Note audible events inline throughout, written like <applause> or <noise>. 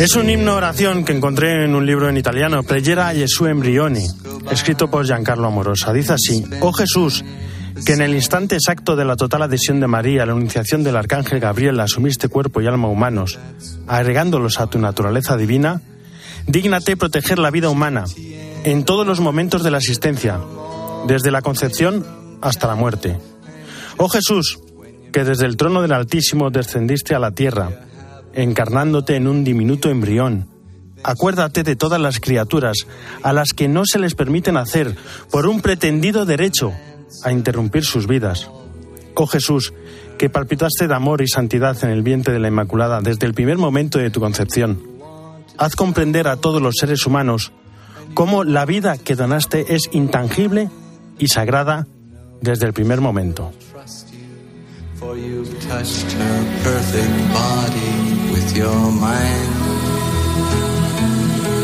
Es un himno oración que encontré en un libro en italiano, Preghiera a Gesù Embrioni, escrito por Giancarlo Amorosa. Dice así, oh Jesús, que en el instante exacto de la total adhesión de María a la anunciación del arcángel Gabriel asumiste cuerpo y alma humanos, agregándolos a tu naturaleza divina, dígnate proteger la vida humana en todos los momentos de la existencia, desde la concepción hasta la muerte. Oh Jesús, que desde el trono del Altísimo descendiste a la tierra, encarnándote en un diminuto embrión. Acuérdate de todas las criaturas a las que no se les permite nacer por un pretendido derecho a interrumpir sus vidas. Oh Jesús, que palpitaste de amor y santidad en el vientre de la Inmaculada desde el primer momento de tu concepción. Haz comprender a todos los seres humanos cómo la vida que donaste es intangible y sagrada desde el primer momento.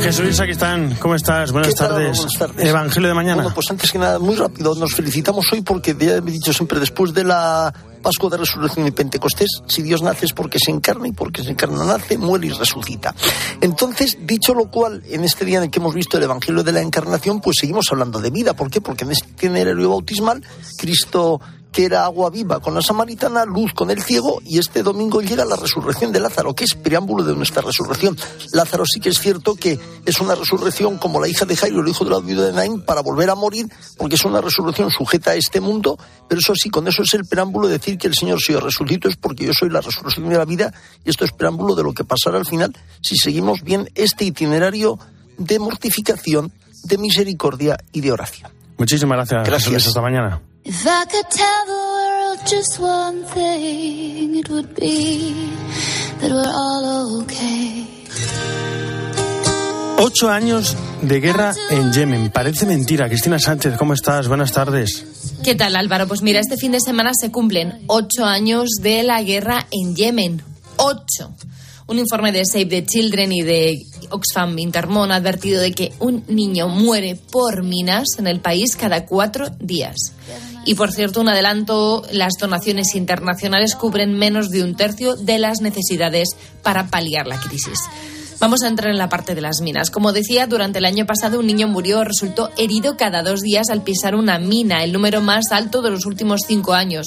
Jesús están. ¿cómo estás? Buenas tardes. Buenas tardes. Evangelio de mañana. Bueno, pues antes que nada, muy rápido, nos felicitamos hoy porque ya he dicho siempre, después de la Pascua de Resurrección y Pentecostés, si Dios nace es porque se encarna y porque se encarna nace, muere y resucita. Entonces, dicho lo cual, en este día en el que hemos visto el Evangelio de la Encarnación, pues seguimos hablando de vida. ¿Por qué? Porque en este itinerario bautismal, Cristo que era agua viva con la samaritana, luz con el ciego, y este domingo llega la resurrección de Lázaro, que es preámbulo de nuestra resurrección. Lázaro sí que es cierto que es una resurrección como la hija de Jairo, el hijo de la viuda de Naín, para volver a morir, porque es una resurrección sujeta a este mundo, pero eso sí, con eso es el preámbulo de decir que el Señor, si yo resucito, es porque yo soy la resurrección de la vida, y esto es preámbulo de lo que pasará al final si seguimos bien este itinerario de mortificación, de misericordia y de oración. Muchísimas gracias. Gracias. Hasta mañana. If I could tell the world just one thing, it would be that we're all okay. Ocho años de guerra en Yemen. Parece mentira. Cristina Sánchez, ¿cómo estás? Buenas tardes. ¿Qué tal Álvaro? Pues mira, este fin de semana se cumplen ocho años de la guerra en Yemen. Ocho. Un informe de Save the Children y de Oxfam Intermon ha advertido de que un niño muere por minas en el país cada cuatro días. Y por cierto, un adelanto, las donaciones internacionales cubren menos de un tercio de las necesidades para paliar la crisis. Vamos a entrar en la parte de las minas. Como decía, durante el año pasado un niño murió o resultó herido cada dos días al pisar una mina, el número más alto de los últimos cinco años.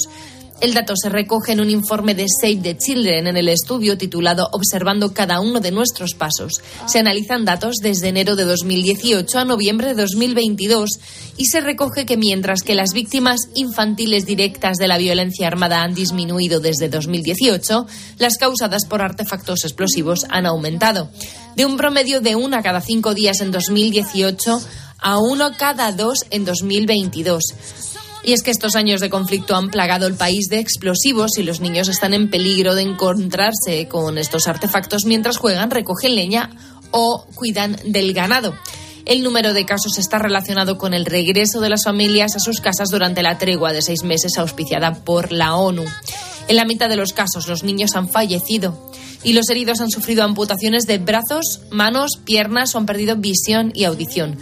El dato se recoge en un informe de Save the Children en el estudio titulado Observando cada uno de nuestros pasos. Se analizan datos desde enero de 2018 a noviembre de 2022 y se recoge que mientras que las víctimas infantiles directas de la violencia armada han disminuido desde 2018, las causadas por artefactos explosivos han aumentado. De un promedio de una cada cinco días en 2018 a uno cada dos en 2022. Y es que estos años de conflicto han plagado el país de explosivos y los niños están en peligro de encontrarse con estos artefactos mientras juegan, recogen leña o cuidan del ganado. El número de casos está relacionado con el regreso de las familias a sus casas durante la tregua de seis meses auspiciada por la ONU. En la mitad de los casos los niños han fallecido y los heridos han sufrido amputaciones de brazos, manos, piernas o han perdido visión y audición.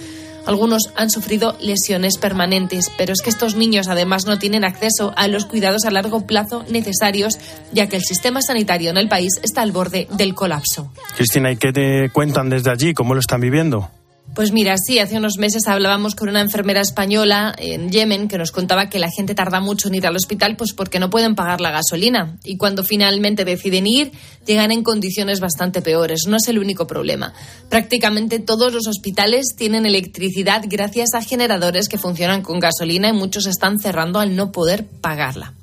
Algunos han sufrido lesiones permanentes, pero es que estos niños además no tienen acceso a los cuidados a largo plazo necesarios, ya que el sistema sanitario en el país está al borde del colapso. Cristina, ¿y qué te cuentan desde allí? ¿Cómo lo están viviendo? Pues mira, sí, hace unos meses hablábamos con una enfermera española en Yemen que nos contaba que la gente tarda mucho en ir al hospital pues porque no pueden pagar la gasolina y cuando finalmente deciden ir llegan en condiciones bastante peores. No es el único problema. Prácticamente todos los hospitales tienen electricidad gracias a generadores que funcionan con gasolina y muchos están cerrando al no poder pagarla.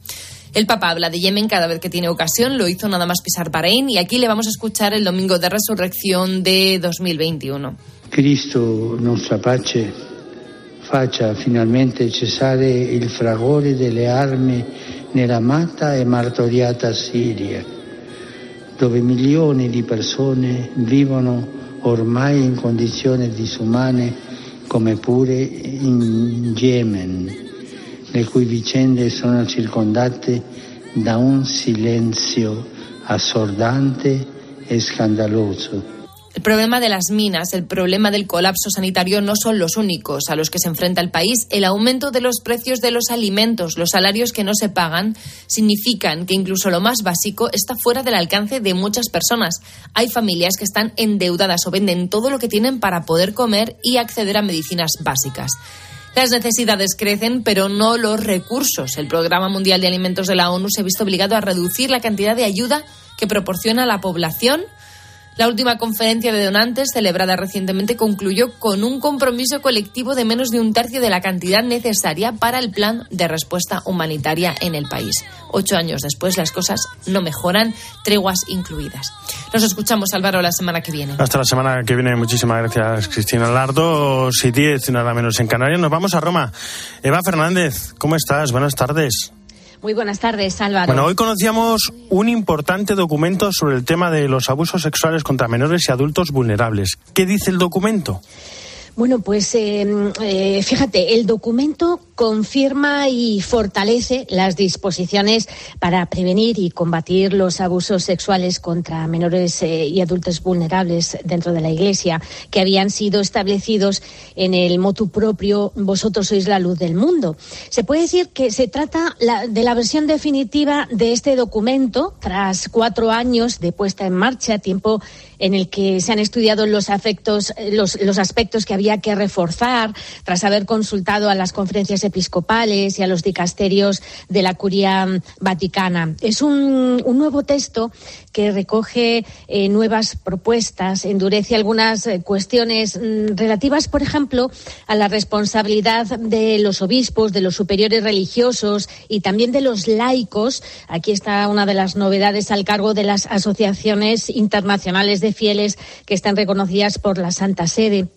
El Papa habla de Yemen cada vez que tiene ocasión, lo hizo nada más pisar Bahrein y aquí le vamos a escuchar el domingo de resurrección de 2021. Cristo, nostra pace, faccia finalmente cessare il fragore delle armi nell'amata e martoriata Siria, dove milioni di persone vivono ormai in condizioni disumane come pure in Yemen, le cui vicende sono circondate da un silenzio assordante e scandaloso. El problema de las minas, el problema del colapso sanitario no son los únicos a los que se enfrenta el país. El aumento de los precios de los alimentos, los salarios que no se pagan, significan que incluso lo más básico está fuera del alcance de muchas personas. Hay familias que están endeudadas o venden todo lo que tienen para poder comer y acceder a medicinas básicas. Las necesidades crecen, pero no los recursos. El Programa Mundial de Alimentos de la ONU se ha visto obligado a reducir la cantidad de ayuda que proporciona a la población la última conferencia de donantes, celebrada recientemente, concluyó con un compromiso colectivo de menos de un tercio de la cantidad necesaria para el plan de respuesta humanitaria en el país. Ocho años después, las cosas no mejoran, treguas incluidas. Nos escuchamos, Álvaro, la semana que viene. Hasta la semana que viene. Muchísimas gracias, Cristina Lardo. Si diez, nada menos en Canarias. Nos vamos a Roma. Eva Fernández, ¿cómo estás? Buenas tardes. Muy buenas tardes, Álvaro. Bueno, hoy conocíamos un importante documento sobre el tema de los abusos sexuales contra menores y adultos vulnerables. ¿Qué dice el documento? Bueno, pues eh, eh, fíjate, el documento confirma y fortalece las disposiciones para prevenir y combatir los abusos sexuales contra menores eh, y adultos vulnerables dentro de la Iglesia, que habían sido establecidos en el motu propio Vosotros sois la luz del mundo. Se puede decir que se trata de la versión definitiva de este documento tras cuatro años de puesta en marcha, tiempo en el que se han estudiado los, afectos, los, los aspectos que había que reforzar tras haber consultado a las conferencias episcopales y a los dicasterios de la curia vaticana. Es un, un nuevo texto que recoge eh, nuevas propuestas, endurece algunas eh, cuestiones mm, relativas, por ejemplo, a la responsabilidad de los obispos, de los superiores religiosos y también de los laicos. Aquí está una de las novedades al cargo de las asociaciones internacionales de fieles que están reconocidas por la Santa Sede.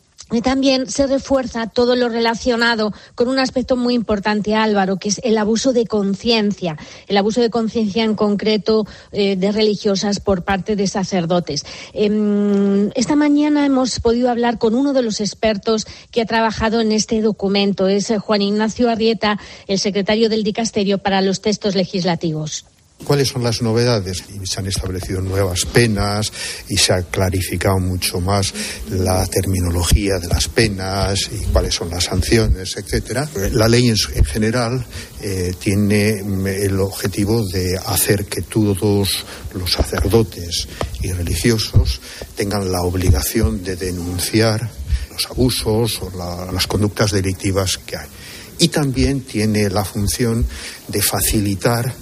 También se refuerza todo lo relacionado con un aspecto muy importante, Álvaro, que es el abuso de conciencia, el abuso de conciencia en concreto eh, de religiosas por parte de sacerdotes. Eh, esta mañana hemos podido hablar con uno de los expertos que ha trabajado en este documento, es Juan Ignacio Arrieta, el secretario del Dicasterio para los textos legislativos. ¿Cuáles son las novedades? Se han establecido nuevas penas y se ha clarificado mucho más la terminología de las penas y cuáles son las sanciones, etcétera. La ley en, general eh, tiene mm, el objetivo de hacer que todos los sacerdotes y religiosos tengan la obligación de denunciar los abusos o las conductas delictivas que hay. Y también tiene la función de facilitar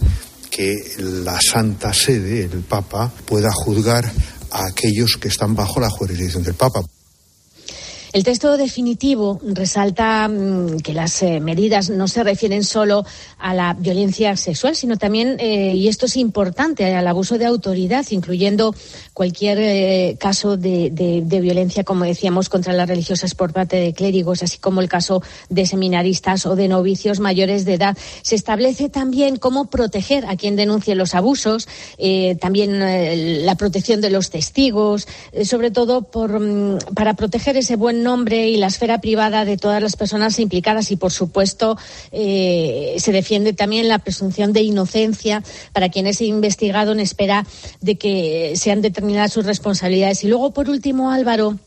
que la Santa Sede, el Papa, pueda juzgar a aquellos que están bajo la jurisdicción del Papa. El texto definitivo resalta mm, que las eh, medidas no se refieren solo a la violencia sexual, sino también, eh, y esto es importante, al abuso de autoridad, incluyendo cualquier eh, caso de, violencia, como decíamos, contra las religiosas por parte de clérigos, así como el caso de seminaristas o de novicios mayores de edad. Se establece también cómo proteger a quien denuncie los abusos, también la protección de los testigos, sobre todo por, mm, para proteger ese buen nombre y la esfera privada de todas las personas implicadas y, por supuesto, eh, se defiende también la presunción de inocencia para quien es investigado en espera de que sean determinadas sus responsabilidades. Y luego, por último, Álvaro,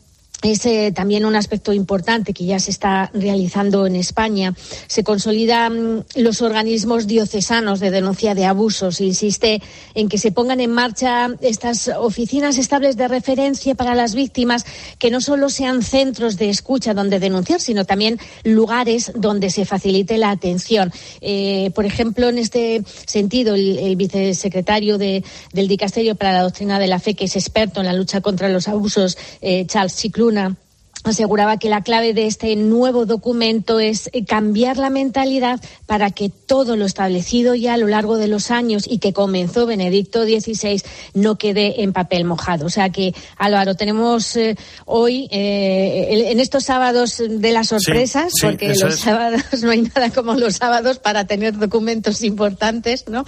es eh, también un aspecto importante que ya se está realizando en España. Se consolidan los organismos diocesanos de denuncia de abusos. Insiste en que se pongan en marcha estas oficinas estables de referencia para las víctimas, que no solo sean centros de escucha donde denunciar, sino también lugares donde se facilite la atención. Eh, por ejemplo, en este sentido, el, vicesecretario del Dicasterio para la Doctrina de la Fe, que es experto en la lucha contra los abusos, eh, Charles Ciclu, Luna aseguraba que la clave de este nuevo documento es eh, cambiar la mentalidad para que todo lo establecido ya a lo largo de los años y que comenzó Benedicto XVI no quede en papel mojado. O sea que, Álvaro, tenemos eh, hoy, eh, en estos sábados de las sorpresas, porque los sábados <laughs> no hay nada como los sábados para tener documentos importantes, ¿no?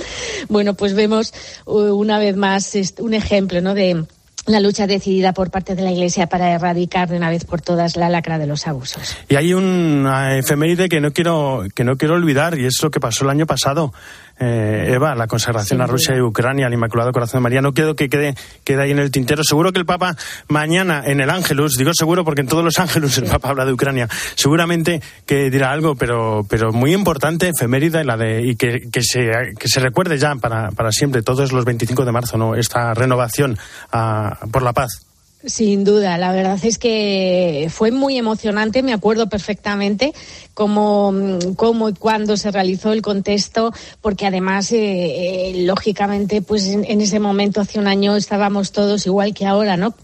Bueno, pues vemos una vez más un ejemplo, ¿no? De la lucha decidida por parte de la Iglesia para erradicar de una vez por todas la lacra de los abusos. Y hay una efeméride que no quiero que no quiero olvidar y es lo que pasó el año pasado. Eh, Eva, la consagración a Rusia y Ucrania, al Inmaculado Corazón de María. No quiero que quede, quede ahí en el tintero. Seguro que el Papa mañana en el Ángelus, digo seguro porque en todos los Ángelus el Papa habla de Ucrania, seguramente que dirá algo, pero, pero muy importante, efemérida, y, la de, y que, que, se, que se recuerde ya para, para siempre, todos los 25 de marzo, ¿no? esta renovación a, por la paz. Sin duda, la verdad es que fue muy emocionante, me acuerdo perfectamente cómo, cómo y cuándo se realizó el contexto, porque además, eh, eh, lógicamente, pues en, en, ese momento, hace un año, estábamos todos igual que ahora, ¿no?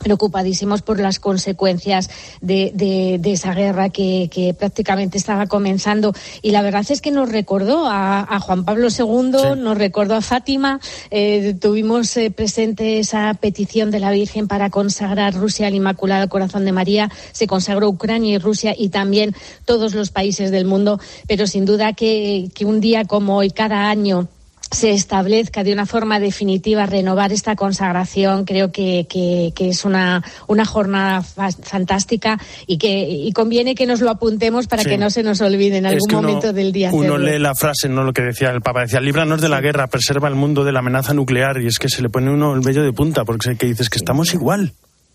Preocupadísimos por las consecuencias de, de, de esa guerra que, que, prácticamente estaba comenzando. Y la verdad es que nos recordó a, a Juan Pablo II, sí. nos recordó a Fátima. Eh, tuvimos eh, presente esa petición de la Virgen para consagrar Rusia al Inmaculado Corazón de María. Se consagró Ucrania y Rusia y también todos los países del mundo. Pero sin duda que, que un día como hoy, cada año, se establezca de una forma definitiva renovar esta consagración creo que, que, que es una, una jornada fa fantástica y que y conviene que nos lo apuntemos para sí. que no se nos olvide en algún uno, momento del día. Uno lee la frase, no lo que decía el Papa, decía, líbranos de la guerra, preserva el mundo de la amenaza nuclear y es que se le pone uno el vello de punta porque que dices que estamos igual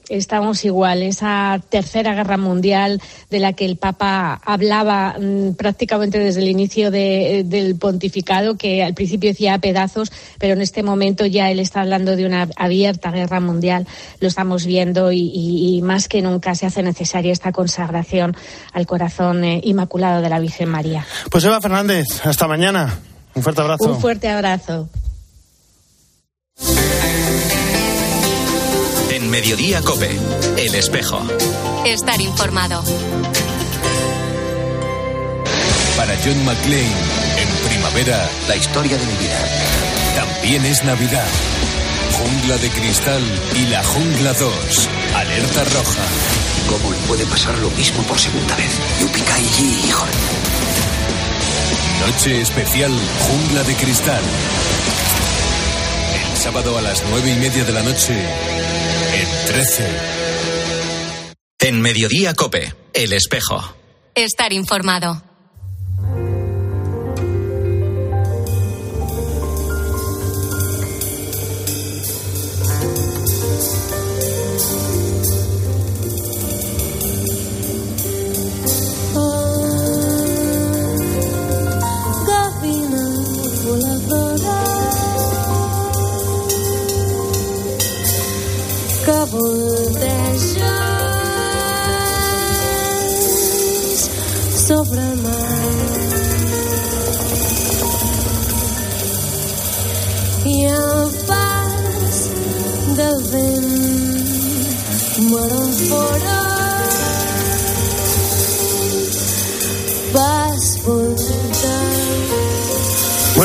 estamos igual. Esa tercera guerra mundial de la que el Papa hablaba mmm, prácticamente desde el inicio de, del pontificado, que al principio decía a pedazos, pero en este momento ya él está hablando de una abierta guerra mundial. Lo estamos viendo y, y, y más que nunca se hace necesaria esta consagración al corazón eh, inmaculado de la Virgen María. Pues Eva Fernández, hasta mañana. Un fuerte abrazo. Un fuerte abrazo. En Mediodía Cope, El Espejo. Estar informado. Para John McClane, en primavera, la historia de mi vida. También es Navidad. Jungla de Cristal y la Jungla 2. Alerta roja. ¿Cómo le puede pasar lo mismo por segunda vez? Yupikai hijo. Noche especial Jungla de Cristal. El sábado a las nueve y media de la noche 13. En Mediodía Cope, El Espejo. Estar informado.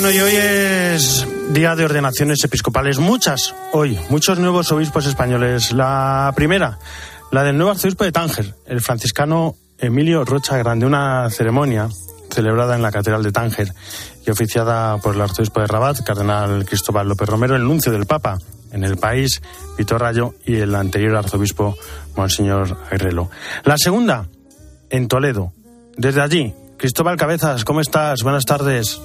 Bueno, y hoy es día de ordenaciones episcopales, muchas hoy, muchos nuevos obispos españoles. La primera, la del nuevo arzobispo de Tánger, el franciscano Emilio Rocha Grande, una ceremonia celebrada en la Catedral de Tánger y oficiada por el arzobispo de Rabat, cardenal Cristóbal López Romero, el nuncio del Papa en el país, Víctor Rayo, y el anterior arzobispo, Monseñor Agrelo. La segunda, en Toledo. Desde allí, Cristóbal Cabezas, ¿cómo estás? Buenas tardes.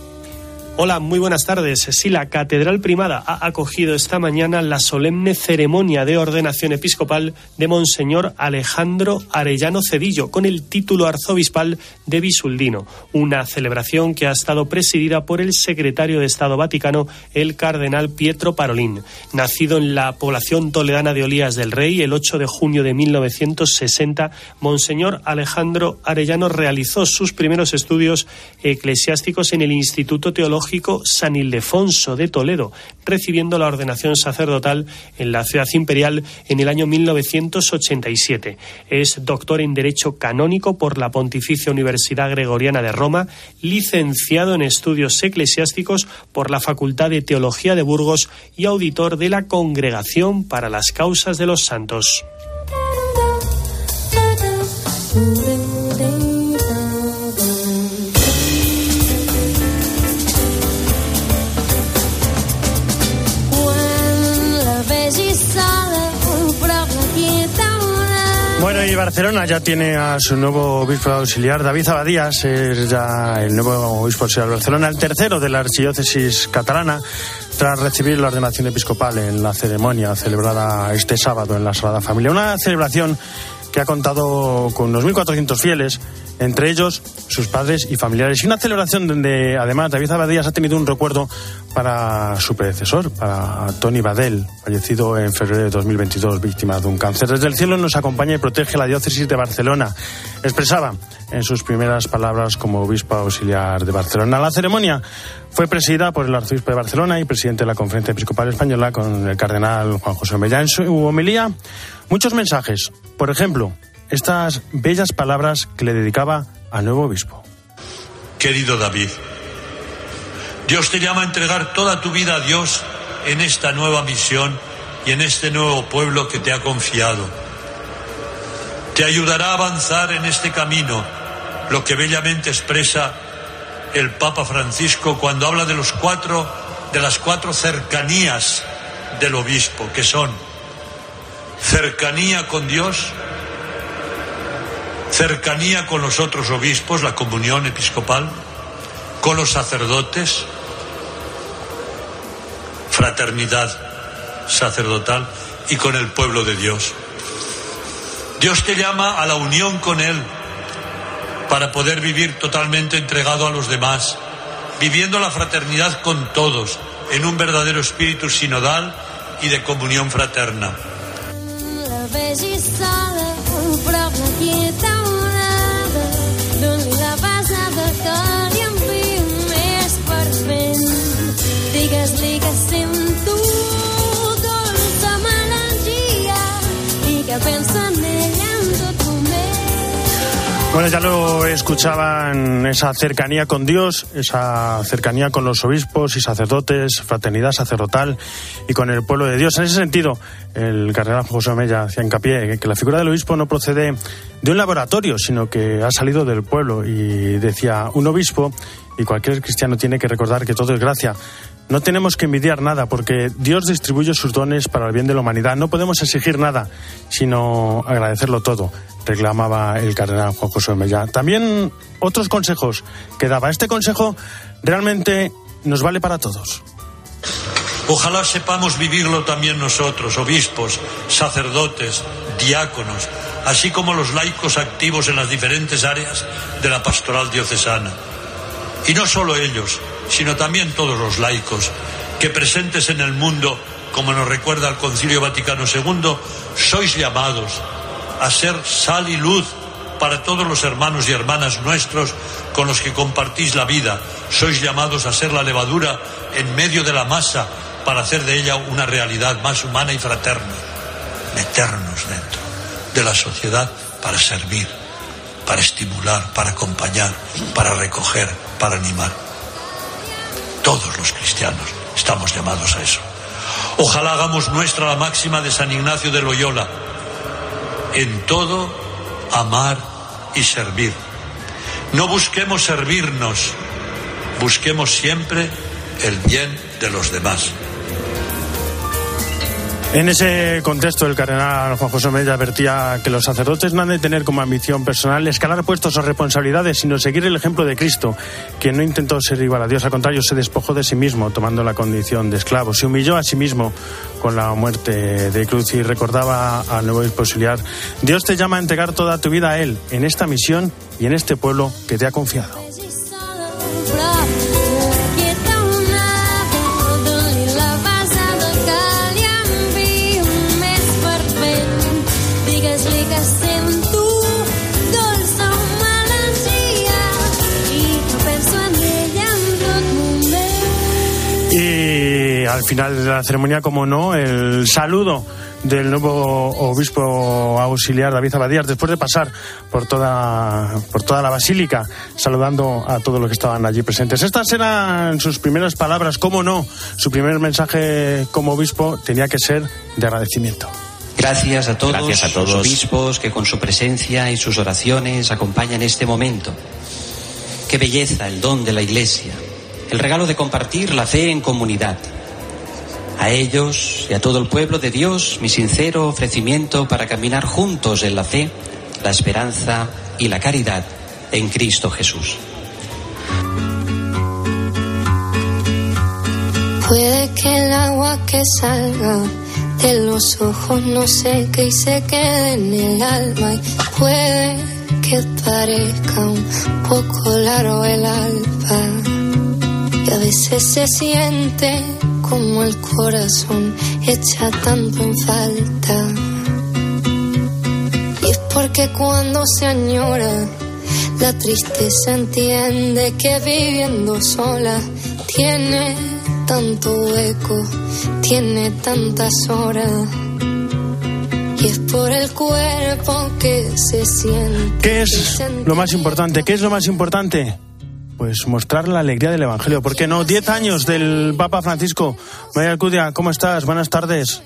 Hola, muy buenas tardes. Sí, la Catedral Primada ha acogido esta mañana la solemne ceremonia de ordenación episcopal de Monseñor Alejandro Arellano Cedillo, con el título arzobispal de Bisuldino, una celebración que ha estado presidida por el secretario de Estado Vaticano, el cardenal Pietro Parolín. Nacido en la población toledana de Olías del Rey el 8 de junio de 1960, Monseñor Alejandro Arellano realizó sus primeros estudios eclesiásticos en el Instituto Teológico San Ildefonso de Toledo, recibiendo la ordenación sacerdotal en la ciudad imperial en el año 1987. Es doctor en Derecho Canónico por la Pontificia Universidad Gregoriana de Roma, licenciado en Estudios Eclesiásticos por la Facultad de Teología de Burgos y auditor de la Congregación para las Causas de los Santos. Bueno, y Barcelona ya tiene a su nuevo obispo auxiliar, David Abadías, es ya el nuevo obispo auxiliar de Barcelona, el tercero de la archidiócesis catalana, tras recibir la ordenación episcopal en la ceremonia celebrada este sábado en la Sagrada Familia. Una celebración que ha contado con unos 1.400 fieles, entre ellos sus padres y familiares. Y una celebración donde además David Abadías ha tenido un recuerdo para su predecesor, para Tony Badel, fallecido en febrero de 2022, víctima de un cáncer. Desde el cielo nos acompaña y protege la diócesis de Barcelona. Expresaba en sus primeras palabras como obispo auxiliar de Barcelona. La ceremonia fue presidida por el arzobispo de Barcelona y presidente de la Conferencia Episcopal Española con el cardenal Juan José Mella. En su homilía, muchos mensajes. Por ejemplo, estas bellas palabras que le dedicaba al nuevo obispo. Querido David, Dios te llama a entregar toda tu vida a Dios en esta nueva misión y en este nuevo pueblo que te ha confiado. Te ayudará a avanzar en este camino, lo que bellamente expresa el Papa Francisco cuando habla de las cuatro cercanías del obispo, que son cercanía con Dios, cercanía con los otros obispos, la comunión episcopal, con los sacerdotes, fraternidad sacerdotal y con el pueblo de Dios. Dios te llama a la unión con Él para poder vivir totalmente entregado a los demás, viviendo la fraternidad con todos, en un verdadero espíritu sinodal y de comunión fraterna. Bueno, ya lo escuchaban, esa cercanía con Dios, esa cercanía con los obispos y sacerdotes, fraternidad sacerdotal y con el pueblo de Dios. En ese sentido, el cardenal José Mella hacía hincapié que la figura del obispo no procede de un laboratorio, sino que ha salido del pueblo. Y decía, un obispo, y cualquier cristiano tiene que recordar que todo es gracia. No tenemos que envidiar nada porque Dios distribuye sus dones para el bien de la humanidad. No podemos exigir nada, sino agradecerlo todo, reclamaba el cardenal Juan José Mella. También otros consejos que daba. Este consejo realmente nos vale para todos. Ojalá sepamos vivirlo también nosotros, obispos, sacerdotes, diáconos, así como los laicos activos en las diferentes áreas de la pastoral diocesana. Y no solo ellos, sino también todos los laicos, que presentes en el mundo, como nos recuerda el Concilio Vaticano II, sois llamados a ser sal y luz para todos los hermanos y hermanas nuestros con los que compartís la vida. Sois llamados a ser la levadura en medio de la masa para hacer de ella una realidad más humana y fraterna. Meternos dentro de la sociedad para servir, para estimular, para acompañar, para recoger, para animar. Todos los cristianos estamos llamados a eso. Ojalá hagamos nuestra la máxima de San Ignacio de Loyola. En todo, amar y servir. No busquemos servirnos, busquemos siempre el bien de los demás. En ese contexto, el cardenal Juan José Mella advertía que los sacerdotes no han de tener como ambición personal escalar puestos o responsabilidades, sino seguir el ejemplo de Cristo, quien no intentó ser igual a Dios, al contrario, se despojó de sí mismo, tomando la condición de esclavo, se humilló a sí mismo con la muerte de cruz y recordaba al nuevo auxiliar, Dios te llama a entregar toda tu vida a Él, en esta misión y en este pueblo que te ha confiado. Al final de la ceremonia, como no, el saludo del nuevo obispo auxiliar David Abadías después de pasar por toda por toda la basílica saludando a todos los que estaban allí presentes. Estas eran sus primeras palabras, cómo no, su primer mensaje como obispo tenía que ser de agradecimiento. Gracias a todos, Gracias a todos. los obispos que con su presencia y sus oraciones acompañan este momento. Qué belleza el don de la Iglesia, el regalo de compartir la fe en comunidad. A ellos y a todo el pueblo de Dios mi sincero ofrecimiento para caminar juntos en la fe, la esperanza y la caridad en Cristo Jesús. Puede que el agua que salga de los ojos no seque y se quede en el alma. Puede que parezca un poco largo el alba. Y a veces se siente como el corazón echa tanto en falta. Y es porque cuando se añora, la tristeza entiende que viviendo sola tiene tanto hueco, tiene tantas horas. Y es por el cuerpo que se siente. ¿Qué es lo más importante? ¿Qué es lo más importante? Pues mostrar la alegría del Evangelio. ¿Por qué no? Diez años del Papa Francisco. María Alcudia, ¿cómo estás? Buenas tardes.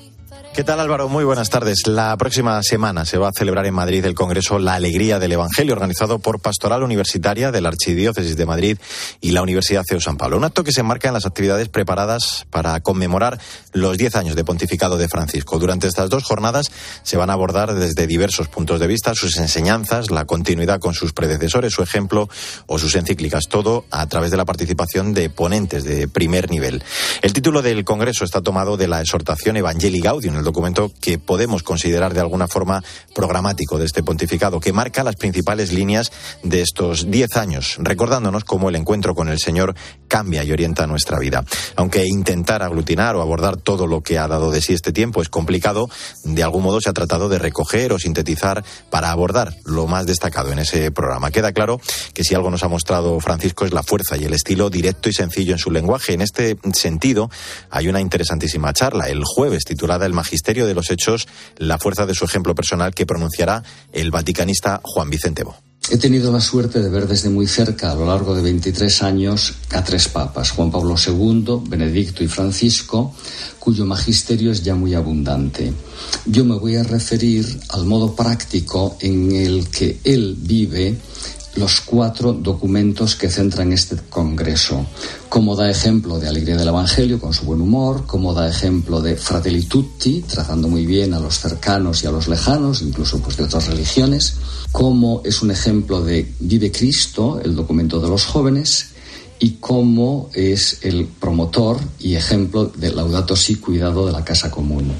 ¿Qué tal Álvaro? Muy buenas tardes. La próxima semana se va a celebrar en Madrid el Congreso La Alegría del Evangelio, organizado por Pastoral Universitaria de la Archidiócesis de Madrid y la Universidad CEU San Pablo. Un acto que se enmarca en las actividades preparadas para conmemorar los diez años de pontificado de Francisco. Durante estas dos jornadas se van a abordar desde diversos puntos de vista sus enseñanzas, la continuidad con sus predecesores, su ejemplo o sus encíclicas, todo a través de la participación de ponentes de primer nivel. El título del Congreso está tomado de la exhortación Evangelii Gaudium, el documento que podemos considerar de alguna forma programático de este pontificado, que marca las principales líneas de estos diez años, recordándonos cómo el encuentro con el Señor cambia y orienta nuestra vida. Aunque intentar aglutinar o abordar todo lo que ha dado de sí este tiempo es complicado, de algún modo se ha tratado de recoger o sintetizar para abordar lo más destacado en ese programa. Queda claro que si algo nos ha mostrado Francisco es la fuerza y el estilo directo y sencillo en su lenguaje. En este sentido, hay una interesantísima charla el jueves titulada El Magisterio de los Hechos, la fuerza de su ejemplo personal que pronunciará el vaticanista Juan Vicente Bo. He tenido la suerte de ver desde muy cerca, a lo largo de 23 años, a tres papas, Juan Pablo II, Benedicto y Francisco, cuyo magisterio es ya muy abundante. Yo me voy a referir al modo práctico en el que él vive los cuatro documentos que centran este Congreso. Como da ejemplo de alegría del Evangelio con su buen humor, como da ejemplo de Fratelli Tutti, trazando muy bien a los cercanos y a los lejanos, incluso pues de otras religiones, como es un ejemplo de Vive Cristo, el documento de los jóvenes, y cómo es el promotor y ejemplo de Laudato Si, cuidado de la casa común.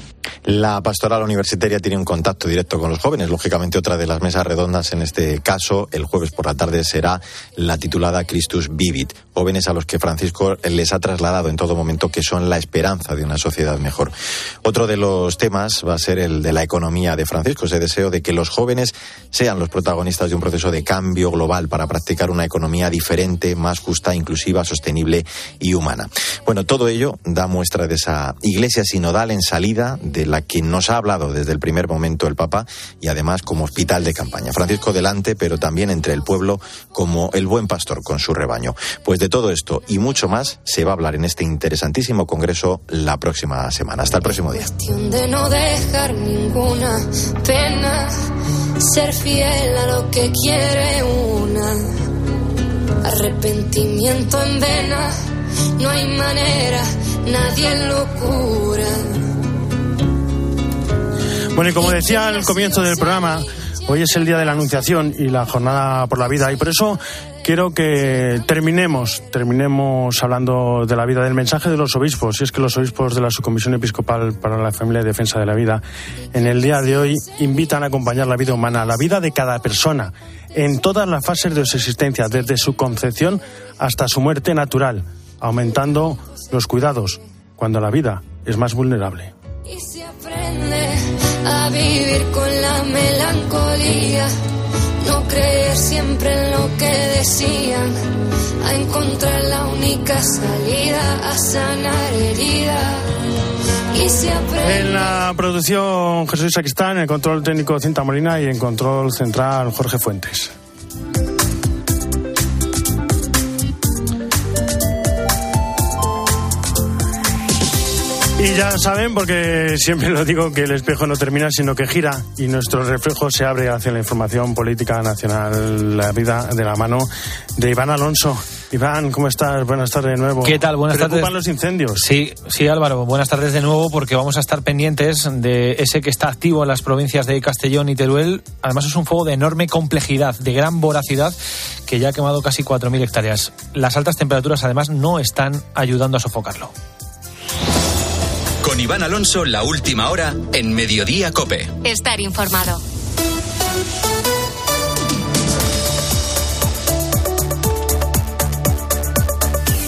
La pastoral universitaria tiene un contacto directo con los jóvenes. Lógicamente, otra de las mesas redondas en este caso, el jueves por la tarde, será la titulada Christus Vivit. Jóvenes a los que Francisco les ha trasladado en todo momento que son la esperanza de una sociedad mejor. Otro de los temas va a ser el de la economía de Francisco, ese deseo de que los jóvenes sean los protagonistas de un proceso de cambio global para practicar una economía diferente, más justa, inclusiva, sostenible y humana. Bueno, todo ello da muestra de esa iglesia sinodal en salida de la que nos ha hablado desde el primer momento el Papa y además como hospital de campaña. Francisco delante, pero también entre el pueblo como el buen pastor con su rebaño. Pues de todo esto y mucho más se va a hablar en este interesantísimo congreso la próxima semana. Hasta el próximo día. de no dejar ninguna pena, ser fiel a lo que quiere una. Arrepentimiento en vena, no hay manera, nadie lo cura. Bueno, y como decía al comienzo del programa, hoy es el día de la Anunciación y la Jornada por la Vida, y por eso quiero que terminemos, terminemos hablando de la vida, del mensaje de los obispos, y es que los obispos de la Subcomisión Episcopal para la Familia y Defensa de la Vida, en el día de hoy invitan a acompañar la vida humana, la vida de cada persona, en todas las fases de su existencia, desde su concepción hasta su muerte natural, aumentando los cuidados cuando la vida es más vulnerable. Y se aprende a vivir con la melancolía, no creer siempre en lo que decían, a encontrar la única salida, a sanar heridas. En la producción Jesús Sacristán, en el control técnico Cinta Molina y en control central Jorge Fuentes. Y ya saben, porque siempre lo digo, que el espejo no termina, sino que gira y nuestro reflejo se abre hacia la información política nacional, la vida de la mano de Iván Alonso. Iván, ¿cómo estás? Buenas tardes de nuevo. ¿Qué tal? Buenas ¿Preocupan tardes. los incendios? Sí, sí, Álvaro. Buenas tardes de nuevo porque vamos a estar pendientes de ese que está activo en las provincias de Castellón y Teruel. Además es un fuego de enorme complejidad, de gran voracidad, que ya ha quemado casi 4.000 hectáreas. Las altas temperaturas además no están ayudando a sofocarlo. Iván Alonso, la última hora en Mediodía Cope. Estar informado.